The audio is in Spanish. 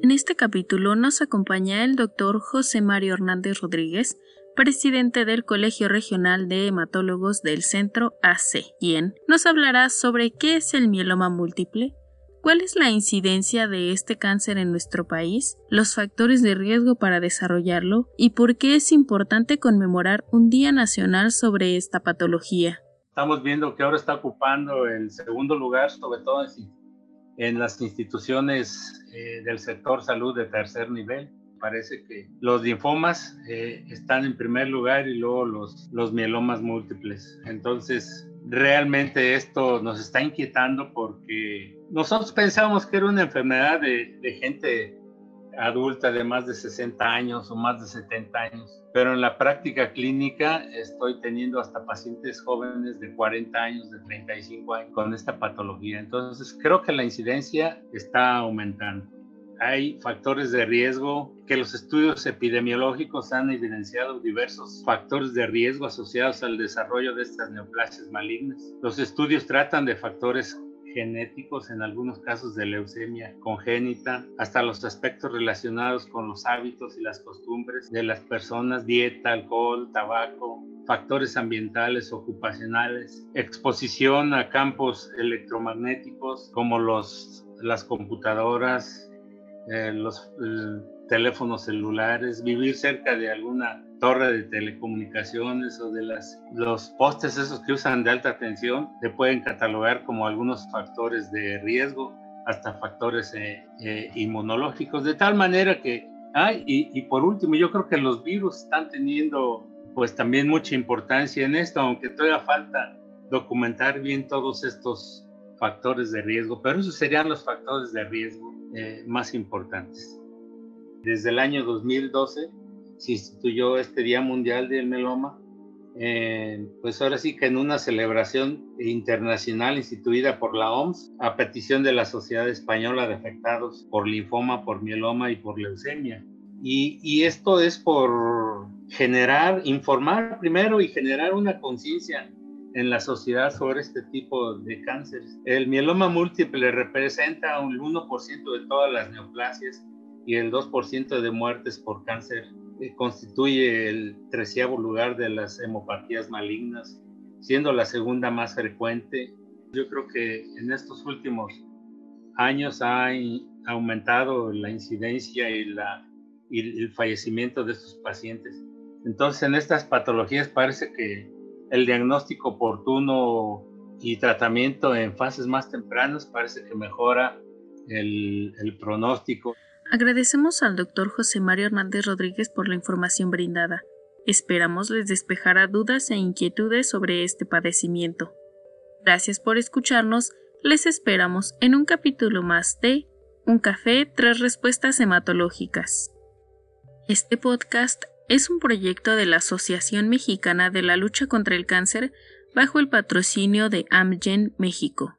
En este capítulo nos acompaña el doctor José Mario Hernández Rodríguez, presidente del Colegio Regional de Hematólogos del Centro AC, quien nos hablará sobre qué es el mieloma múltiple, cuál es la incidencia de este cáncer en nuestro país, los factores de riesgo para desarrollarlo y por qué es importante conmemorar un Día Nacional sobre esta patología. Estamos viendo que ahora está ocupando el segundo lugar, sobre todo en las instituciones eh, del sector salud de tercer nivel. Parece que los linfomas eh, están en primer lugar y luego los, los mielomas múltiples. Entonces, realmente esto nos está inquietando porque nosotros pensábamos que era una enfermedad de, de gente adulta de más de 60 años o más de 70 años, pero en la práctica clínica estoy teniendo hasta pacientes jóvenes de 40 años, de 35 años con esta patología. Entonces creo que la incidencia está aumentando. Hay factores de riesgo que los estudios epidemiológicos han evidenciado diversos factores de riesgo asociados al desarrollo de estas neoplasias malignas. Los estudios tratan de factores genéticos, en algunos casos de leucemia congénita, hasta los aspectos relacionados con los hábitos y las costumbres de las personas, dieta, alcohol, tabaco, factores ambientales, ocupacionales, exposición a campos electromagnéticos como los, las computadoras, eh, los eh, teléfonos celulares, vivir cerca de alguna torre de telecomunicaciones o de las, los postes esos que usan de alta tensión, se pueden catalogar como algunos factores de riesgo, hasta factores eh, eh, inmunológicos, de tal manera que, hay y, y, por último, yo creo que los virus están teniendo pues también mucha importancia en esto, aunque todavía falta documentar bien todos estos factores de riesgo, pero esos serían los factores de riesgo eh, más importantes. Desde el año 2012 se instituyó este Día Mundial del Meloma, eh, pues ahora sí que en una celebración internacional instituida por la OMS a petición de la Sociedad Española de Afectados por Linfoma, por Mieloma y por Leucemia. Y, y esto es por generar, informar primero y generar una conciencia en la sociedad sobre este tipo de cánceres. El mieloma múltiple representa un 1% de todas las neoplasias y el 2% de muertes por cáncer constituye el treceavo lugar de las hemopatías malignas, siendo la segunda más frecuente. Yo creo que en estos últimos años ha aumentado la incidencia y, la, y el fallecimiento de estos pacientes. Entonces, en estas patologías parece que el diagnóstico oportuno y tratamiento en fases más tempranas parece que mejora el, el pronóstico. Agradecemos al doctor José Mario Hernández Rodríguez por la información brindada. Esperamos les despejará dudas e inquietudes sobre este padecimiento. Gracias por escucharnos, les esperamos en un capítulo más de Un café, tres respuestas hematológicas. Este podcast es un proyecto de la Asociación Mexicana de la Lucha contra el Cáncer bajo el patrocinio de Amgen México.